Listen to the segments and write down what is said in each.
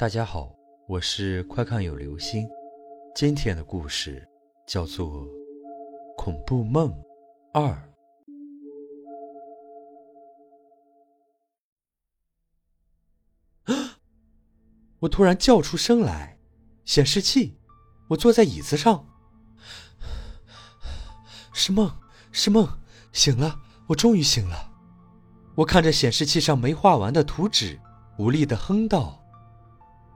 大家好，我是快看有流星。今天的故事叫做《恐怖梦二》。我突然叫出声来，显示器，我坐在椅子上，是梦，是梦，醒了，我终于醒了。我看着显示器上没画完的图纸，无力的哼道：“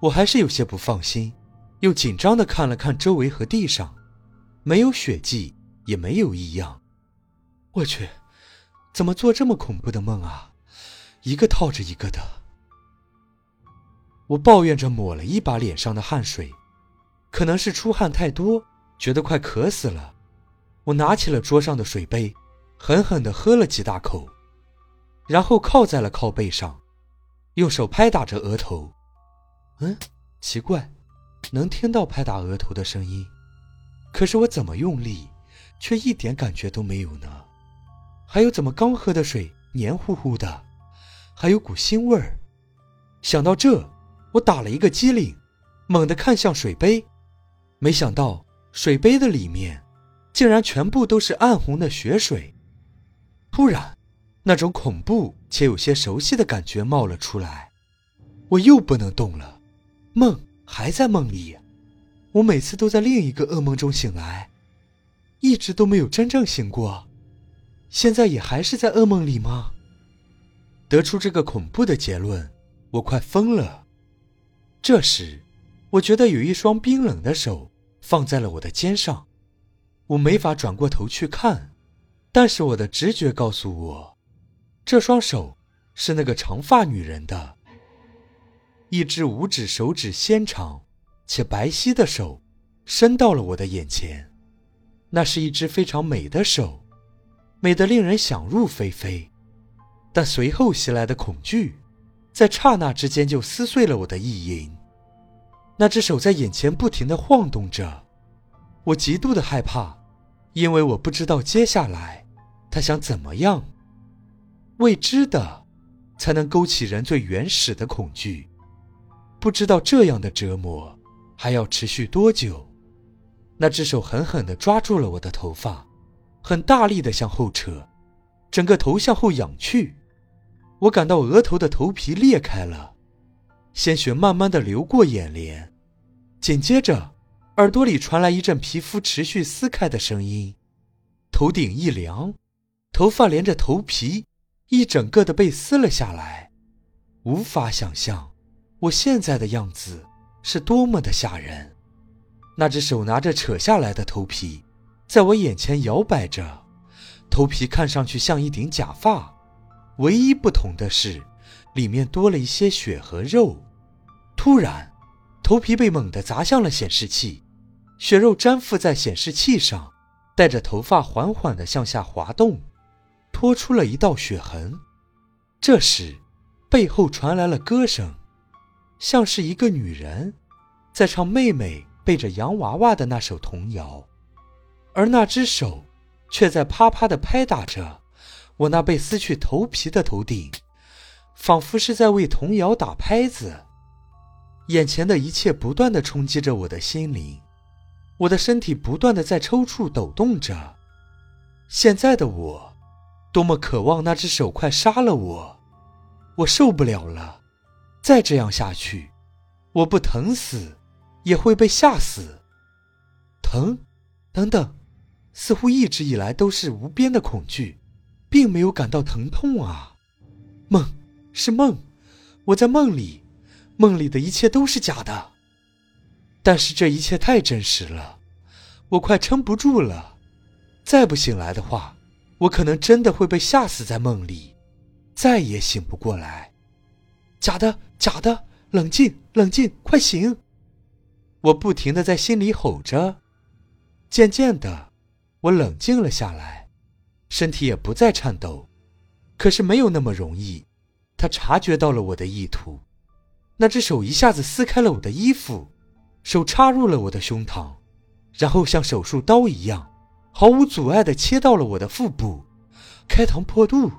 我还是有些不放心，又紧张的看了看周围和地上，没有血迹，也没有异样。我去，怎么做这么恐怖的梦啊？一个套着一个的。”我抱怨着抹了一把脸上的汗水，可能是出汗太多，觉得快渴死了。我拿起了桌上的水杯，狠狠的喝了几大口。然后靠在了靠背上，用手拍打着额头。嗯，奇怪，能听到拍打额头的声音，可是我怎么用力，却一点感觉都没有呢？还有，怎么刚喝的水黏糊糊的，还有股腥味儿？想到这，我打了一个激灵，猛地看向水杯，没想到水杯的里面，竟然全部都是暗红的血水。突然。那种恐怖且有些熟悉的感觉冒了出来，我又不能动了，梦还在梦里，我每次都在另一个噩梦中醒来，一直都没有真正醒过，现在也还是在噩梦里吗？得出这个恐怖的结论，我快疯了。这时，我觉得有一双冰冷的手放在了我的肩上，我没法转过头去看，但是我的直觉告诉我。这双手是那个长发女人的，一只五指手指纤长且白皙的手伸到了我的眼前，那是一只非常美的手，美得令人想入非非。但随后袭来的恐惧，在刹那之间就撕碎了我的意淫。那只手在眼前不停地晃动着，我极度的害怕，因为我不知道接下来他想怎么样。未知的，才能勾起人最原始的恐惧。不知道这样的折磨还要持续多久。那只手狠狠地抓住了我的头发，很大力地向后扯，整个头向后仰去。我感到额头的头皮裂开了，鲜血慢慢地流过眼帘。紧接着，耳朵里传来一阵皮肤持续撕开的声音，头顶一凉，头发连着头皮。一整个的被撕了下来，无法想象我现在的样子是多么的吓人。那只手拿着扯下来的头皮，在我眼前摇摆着，头皮看上去像一顶假发，唯一不同的是，里面多了一些血和肉。突然，头皮被猛地砸向了显示器，血肉粘附在显示器上，带着头发缓缓地向下滑动。拖出了一道血痕。这时，背后传来了歌声，像是一个女人在唱妹妹背着洋娃娃的那首童谣，而那只手却在啪啪地拍打着我那被撕去头皮的头顶，仿佛是在为童谣打拍子。眼前的一切不断地冲击着我的心灵，我的身体不断地在抽搐抖动着。现在的我。多么渴望那只手快杀了我！我受不了了，再这样下去，我不疼死，也会被吓死。疼，等等，似乎一直以来都是无边的恐惧，并没有感到疼痛啊！梦，是梦，我在梦里，梦里的一切都是假的。但是这一切太真实了，我快撑不住了，再不醒来的话。我可能真的会被吓死在梦里，再也醒不过来。假的，假的！冷静，冷静，快醒！我不停的在心里吼着。渐渐的，我冷静了下来，身体也不再颤抖。可是没有那么容易。他察觉到了我的意图，那只手一下子撕开了我的衣服，手插入了我的胸膛，然后像手术刀一样。毫无阻碍的切到了我的腹部，开膛破肚，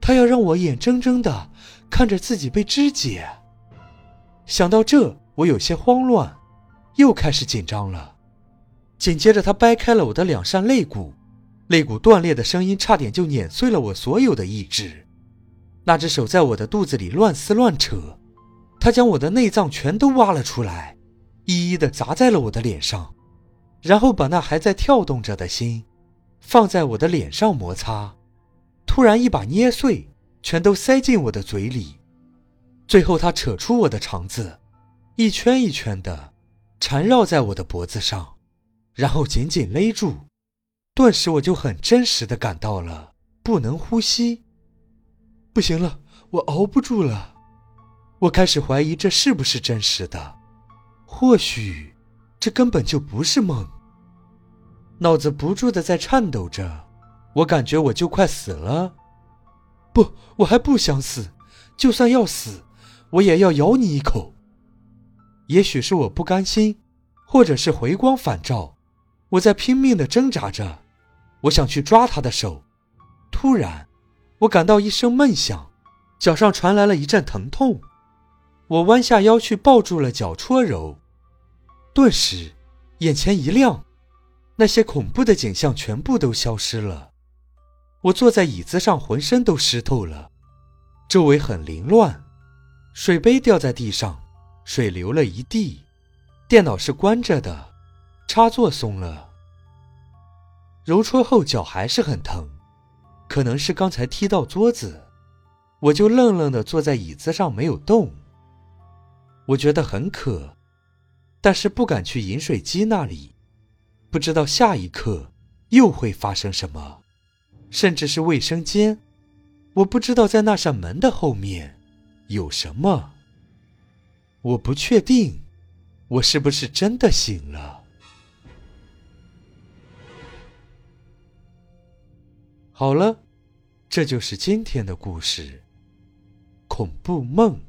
他要让我眼睁睁的看着自己被肢解。想到这，我有些慌乱，又开始紧张了。紧接着，他掰开了我的两扇肋骨，肋骨断裂的声音差点就碾碎了我所有的意志。那只手在我的肚子里乱撕乱扯，他将我的内脏全都挖了出来，一一的砸在了我的脸上，然后把那还在跳动着的心放在我的脸上摩擦，突然一把捏碎，全都塞进我的嘴里。最后，他扯出我的肠子，一圈一圈的缠绕在我的脖子上，然后紧紧勒住。顿时，我就很真实的感到了不能呼吸。不行了，我熬不住了。我开始怀疑这是不是真实的，或许这根本就不是梦。脑子不住的在颤抖着，我感觉我就快死了。不，我还不想死，就算要死，我也要咬你一口。也许是我不甘心，或者是回光返照，我在拼命的挣扎着，我想去抓他的手，突然。我感到一声闷响，脚上传来了一阵疼痛，我弯下腰去抱住了脚搓揉，顿时眼前一亮，那些恐怖的景象全部都消失了。我坐在椅子上，浑身都湿透了，周围很凌乱，水杯掉在地上，水流了一地，电脑是关着的，插座松了，揉搓后脚还是很疼。可能是刚才踢到桌子，我就愣愣的坐在椅子上没有动。我觉得很渴，但是不敢去饮水机那里，不知道下一刻又会发生什么，甚至是卫生间，我不知道在那扇门的后面有什么。我不确定，我是不是真的醒了。好了。这就是今天的故事，恐怖梦。